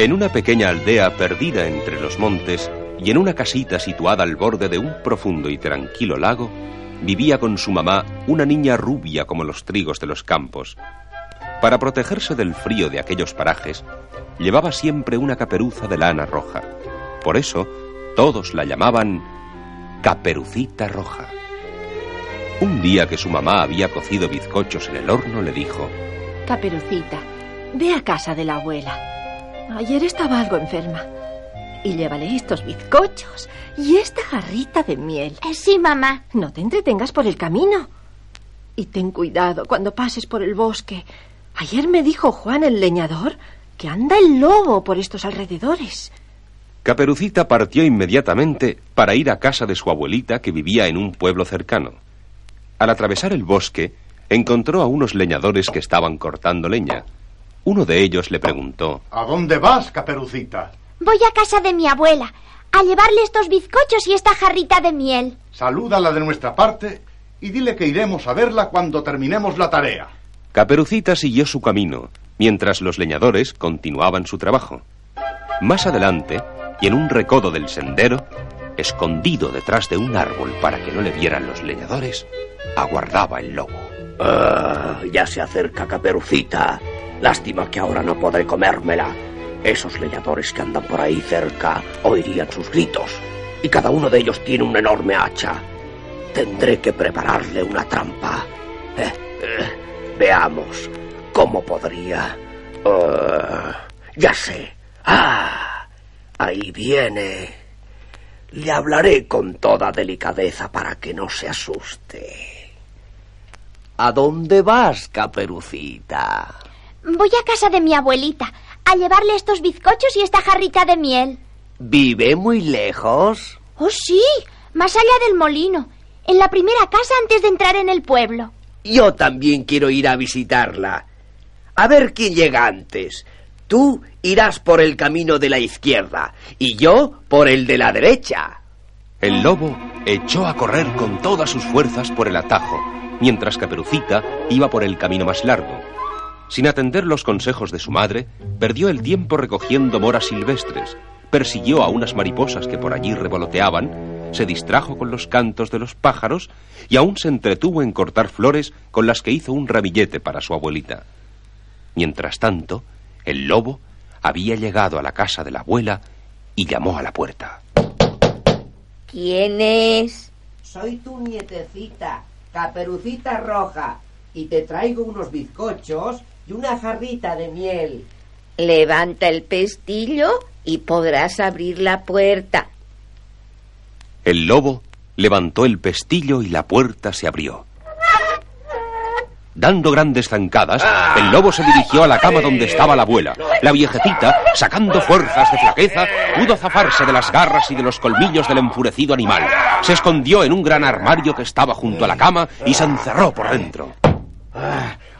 En una pequeña aldea perdida entre los montes y en una casita situada al borde de un profundo y tranquilo lago, vivía con su mamá una niña rubia como los trigos de los campos. Para protegerse del frío de aquellos parajes, llevaba siempre una caperuza de lana roja. Por eso, todos la llamaban Caperucita Roja. Un día que su mamá había cocido bizcochos en el horno, le dijo, Caperucita, ve a casa de la abuela. Ayer estaba algo enferma. Y llévale estos bizcochos y esta jarrita de miel. Eh, sí, mamá. No te entretengas por el camino. Y ten cuidado cuando pases por el bosque. Ayer me dijo Juan el leñador que anda el lobo por estos alrededores. Caperucita partió inmediatamente para ir a casa de su abuelita que vivía en un pueblo cercano. Al atravesar el bosque, encontró a unos leñadores que estaban cortando leña. Uno de ellos le preguntó ¿A dónde vas, Caperucita? Voy a casa de mi abuela, a llevarle estos bizcochos y esta jarrita de miel. Salúdala de nuestra parte y dile que iremos a verla cuando terminemos la tarea. Caperucita siguió su camino, mientras los leñadores continuaban su trabajo. Más adelante, y en un recodo del sendero, escondido detrás de un árbol para que no le vieran los leñadores, aguardaba el lobo. Ah, ya se acerca Caperucita. Lástima que ahora no podré comérmela. Esos leñadores que andan por ahí cerca oirían sus gritos. Y cada uno de ellos tiene una enorme hacha. Tendré que prepararle una trampa. Eh, eh, veamos cómo podría. Ah, ya sé. Ah, ahí viene. Le hablaré con toda delicadeza para que no se asuste. ¿A dónde vas, Caperucita? Voy a casa de mi abuelita, a llevarle estos bizcochos y esta jarrita de miel. ¿Vive muy lejos? Oh, sí, más allá del molino, en la primera casa antes de entrar en el pueblo. Yo también quiero ir a visitarla. A ver quién llega antes. Tú irás por el camino de la izquierda y yo por el de la derecha. El lobo echó a correr con todas sus fuerzas por el atajo, mientras Caperucita iba por el camino más largo. Sin atender los consejos de su madre, perdió el tiempo recogiendo moras silvestres, persiguió a unas mariposas que por allí revoloteaban, se distrajo con los cantos de los pájaros y aún se entretuvo en cortar flores con las que hizo un ramillete para su abuelita. Mientras tanto, el lobo había llegado a la casa de la abuela y llamó a la puerta. ¿Quién es? Soy tu nietecita, Caperucita Roja, y te traigo unos bizcochos y una jarrita de miel. Levanta el pestillo y podrás abrir la puerta. El lobo levantó el pestillo y la puerta se abrió. Dando grandes zancadas, el lobo se dirigió a la cama donde estaba la abuela. La viejecita, sacando fuerzas de flaqueza, pudo zafarse de las garras y de los colmillos del enfurecido animal. Se escondió en un gran armario que estaba junto a la cama y se encerró por dentro.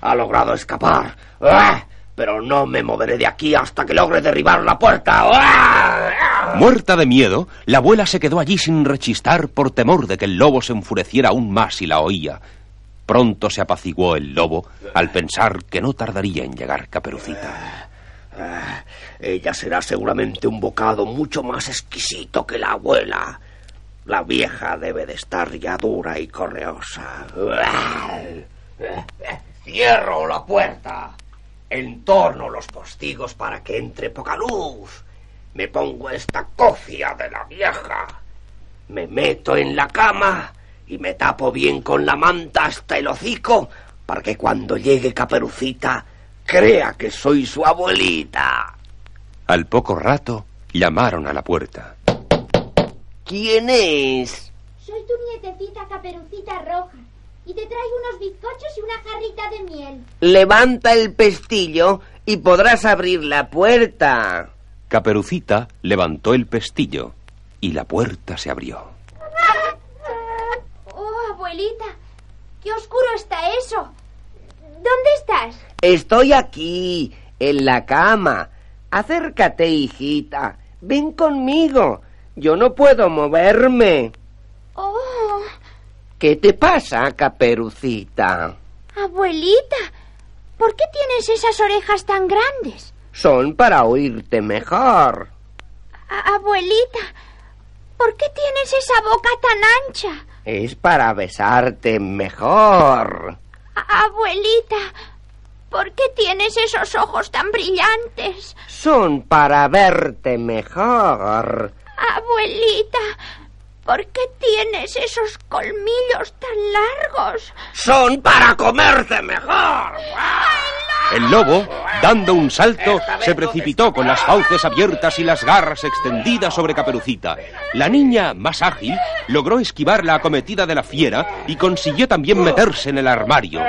Ha logrado escapar. Ah, pero no me moveré de aquí hasta que logre derribar la puerta. Ah. Muerta de miedo, la abuela se quedó allí sin rechistar por temor de que el lobo se enfureciera aún más si la oía. Pronto se apaciguó el lobo al pensar que no tardaría en llegar Caperucita. Ah, ella será seguramente un bocado mucho más exquisito que la abuela. La vieja debe de estar ya dura y correosa. Cierro la puerta. Entorno los postigos para que entre poca luz. Me pongo esta cofia de la vieja. Me meto en la cama y me tapo bien con la manta hasta el hocico para que cuando llegue Caperucita crea que soy su abuelita. Al poco rato llamaron a la puerta. ¿Quién es? Soy tu nietecita Caperucita Roja y te traigo unos bizcochos y una jarrita de miel. Levanta el pestillo y podrás abrir la puerta. Caperucita levantó el pestillo y la puerta se abrió. Oh, abuelita, qué oscuro está eso. ¿Dónde estás? Estoy aquí, en la cama. Acércate, hijita. Ven conmigo. Yo no puedo moverme. ¿Qué te pasa, caperucita? abuelita, ¿por qué tienes esas orejas tan grandes? Son para oírte mejor. Abuelita, ¿por qué tienes esa boca tan ancha? Es para besarte mejor. Abuelita, ¿por qué tienes esos ojos tan brillantes? Son para verte mejor. Abuelita, ¿por qué tienes esos colmillos tan largos? Son para comerte mejor. El lobo, dando un salto, se precipitó con las fauces abiertas y las garras extendidas sobre Caperucita. La niña, más ágil, logró esquivar la acometida de la fiera y consiguió también meterse en el armario.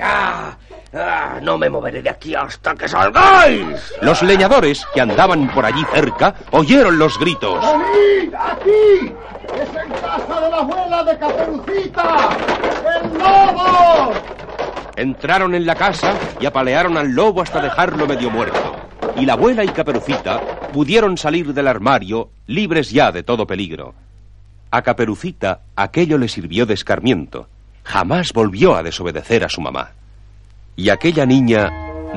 Ah, ah, no me moveré de aquí hasta que salgáis. Los leñadores que andaban por allí cerca oyeron los gritos. ¡Venid aquí! ¡Es en casa de la abuela de Caperucita! ¡El lobo! Entraron en la casa y apalearon al lobo hasta dejarlo medio muerto. Y la abuela y Caperucita pudieron salir del armario libres ya de todo peligro. A Caperucita aquello le sirvió de escarmiento. Jamás volvió a desobedecer a su mamá. Y aquella niña,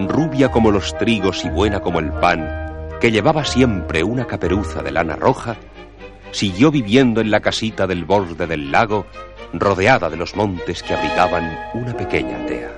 rubia como los trigos y buena como el pan, que llevaba siempre una caperuza de lana roja, siguió viviendo en la casita del borde del lago, rodeada de los montes que abrigaban una pequeña aldea.